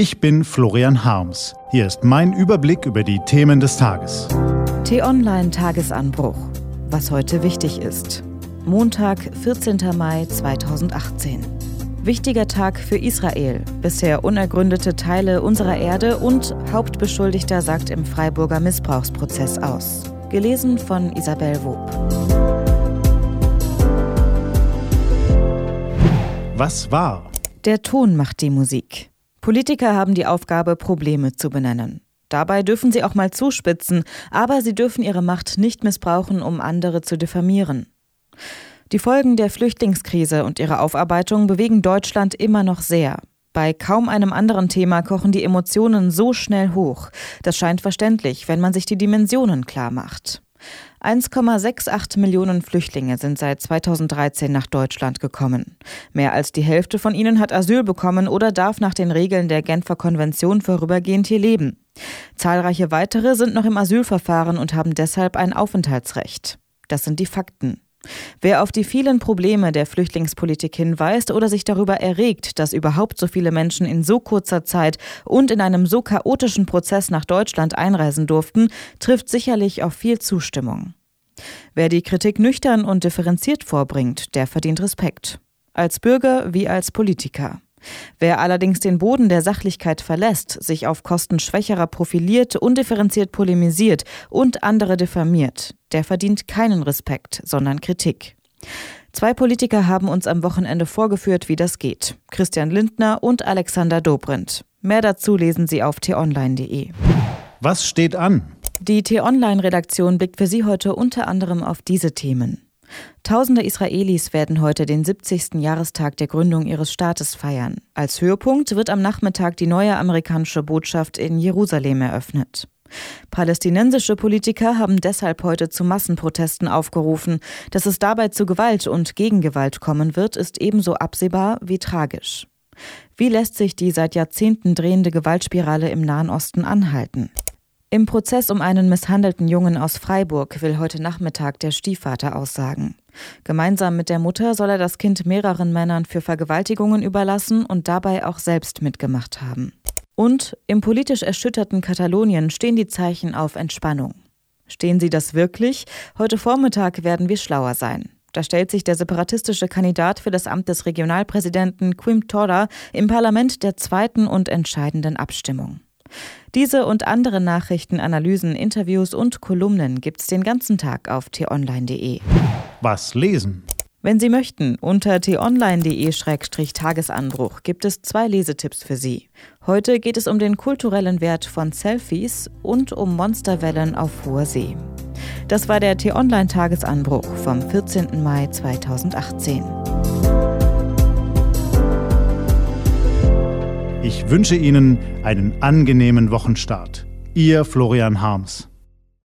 Ich bin Florian Harms. Hier ist mein Überblick über die Themen des Tages. T-Online Tagesanbruch. Was heute wichtig ist. Montag, 14. Mai 2018. Wichtiger Tag für Israel. Bisher unergründete Teile unserer Erde und Hauptbeschuldigter sagt im Freiburger Missbrauchsprozess aus. Gelesen von Isabel Wob. Was war? Der Ton macht die Musik. Politiker haben die Aufgabe, Probleme zu benennen. Dabei dürfen sie auch mal zuspitzen, aber sie dürfen ihre Macht nicht missbrauchen, um andere zu diffamieren. Die Folgen der Flüchtlingskrise und ihre Aufarbeitung bewegen Deutschland immer noch sehr. Bei kaum einem anderen Thema kochen die Emotionen so schnell hoch. Das scheint verständlich, wenn man sich die Dimensionen klar macht. 1,68 Millionen Flüchtlinge sind seit 2013 nach Deutschland gekommen. Mehr als die Hälfte von ihnen hat Asyl bekommen oder darf nach den Regeln der Genfer Konvention vorübergehend hier leben. Zahlreiche weitere sind noch im Asylverfahren und haben deshalb ein Aufenthaltsrecht. Das sind die Fakten. Wer auf die vielen Probleme der Flüchtlingspolitik hinweist oder sich darüber erregt, dass überhaupt so viele Menschen in so kurzer Zeit und in einem so chaotischen Prozess nach Deutschland einreisen durften, trifft sicherlich auf viel Zustimmung. Wer die Kritik nüchtern und differenziert vorbringt, der verdient Respekt. Als Bürger wie als Politiker. Wer allerdings den Boden der Sachlichkeit verlässt, sich auf Kosten Schwächerer profiliert, undifferenziert polemisiert und andere diffamiert, der verdient keinen Respekt, sondern Kritik. Zwei Politiker haben uns am Wochenende vorgeführt, wie das geht. Christian Lindner und Alexander Dobrindt. Mehr dazu lesen Sie auf t-online.de. Was steht an? Die T-Online-Redaktion blickt für Sie heute unter anderem auf diese Themen. Tausende Israelis werden heute den 70. Jahrestag der Gründung ihres Staates feiern. Als Höhepunkt wird am Nachmittag die neue amerikanische Botschaft in Jerusalem eröffnet. Palästinensische Politiker haben deshalb heute zu Massenprotesten aufgerufen. Dass es dabei zu Gewalt und Gegengewalt kommen wird, ist ebenso absehbar wie tragisch. Wie lässt sich die seit Jahrzehnten drehende Gewaltspirale im Nahen Osten anhalten? Im Prozess um einen misshandelten Jungen aus Freiburg will heute Nachmittag der Stiefvater aussagen. Gemeinsam mit der Mutter soll er das Kind mehreren Männern für Vergewaltigungen überlassen und dabei auch selbst mitgemacht haben. Und im politisch erschütterten Katalonien stehen die Zeichen auf Entspannung. Stehen sie das wirklich? Heute Vormittag werden wir schlauer sein. Da stellt sich der separatistische Kandidat für das Amt des Regionalpräsidenten Quim Torra im Parlament der zweiten und entscheidenden Abstimmung. Diese und andere Nachrichten, Analysen, Interviews und Kolumnen gibt's den ganzen Tag auf t-online.de. Was lesen? Wenn Sie möchten, unter t-online.de-tagesanbruch gibt es zwei Lesetipps für Sie. Heute geht es um den kulturellen Wert von Selfies und um Monsterwellen auf hoher See. Das war der T-Online-Tagesanbruch vom 14. Mai 2018. Ich wünsche Ihnen einen angenehmen Wochenstart. Ihr Florian Harms.